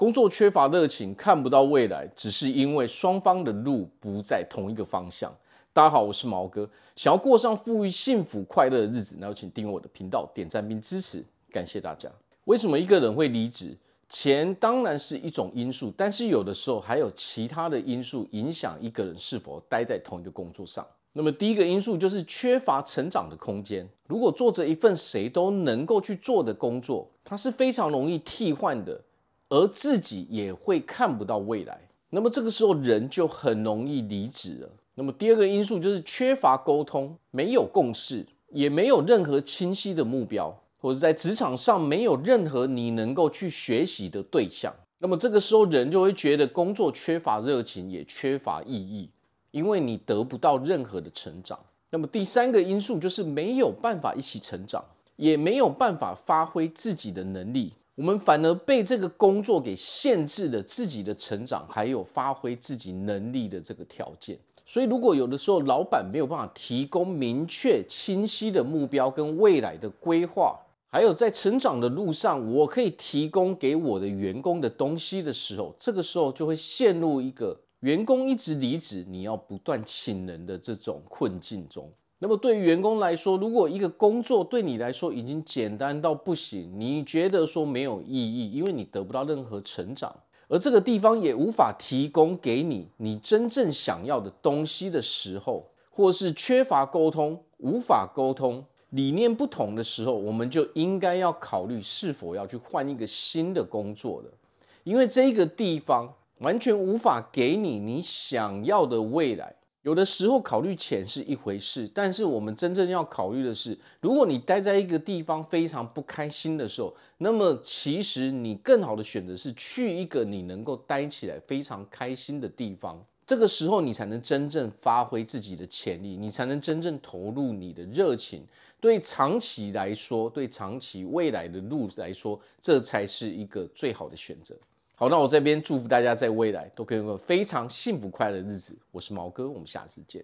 工作缺乏热情，看不到未来，只是因为双方的路不在同一个方向。大家好，我是毛哥，想要过上富裕、幸福、快乐的日子，那就请订阅我的频道，点赞并支持，感谢大家。为什么一个人会离职？钱当然是一种因素，但是有的时候还有其他的因素影响一个人是否待在同一个工作上。那么第一个因素就是缺乏成长的空间。如果做着一份谁都能够去做的工作，它是非常容易替换的。而自己也会看不到未来，那么这个时候人就很容易离职了。那么第二个因素就是缺乏沟通，没有共识，也没有任何清晰的目标，或者在职场上没有任何你能够去学习的对象。那么这个时候人就会觉得工作缺乏热情，也缺乏意义，因为你得不到任何的成长。那么第三个因素就是没有办法一起成长，也没有办法发挥自己的能力。我们反而被这个工作给限制了自己的成长，还有发挥自己能力的这个条件。所以，如果有的时候老板没有办法提供明确、清晰的目标跟未来的规划，还有在成长的路上，我可以提供给我的员工的东西的时候，这个时候就会陷入一个员工一直离职，你要不断请人的这种困境中。那么对于员工来说，如果一个工作对你来说已经简单到不行，你觉得说没有意义，因为你得不到任何成长，而这个地方也无法提供给你你真正想要的东西的时候，或是缺乏沟通、无法沟通、理念不同的时候，我们就应该要考虑是否要去换一个新的工作了，因为这个地方完全无法给你你想要的未来。有的时候考虑钱是一回事，但是我们真正要考虑的是，如果你待在一个地方非常不开心的时候，那么其实你更好的选择是去一个你能够待起来非常开心的地方。这个时候你才能真正发挥自己的潜力，你才能真正投入你的热情。对长期来说，对长期未来的路来说，这才是一个最好的选择。好，那我这边祝福大家在未来都可以有个非常幸福快乐的日子。我是毛哥，我们下次见。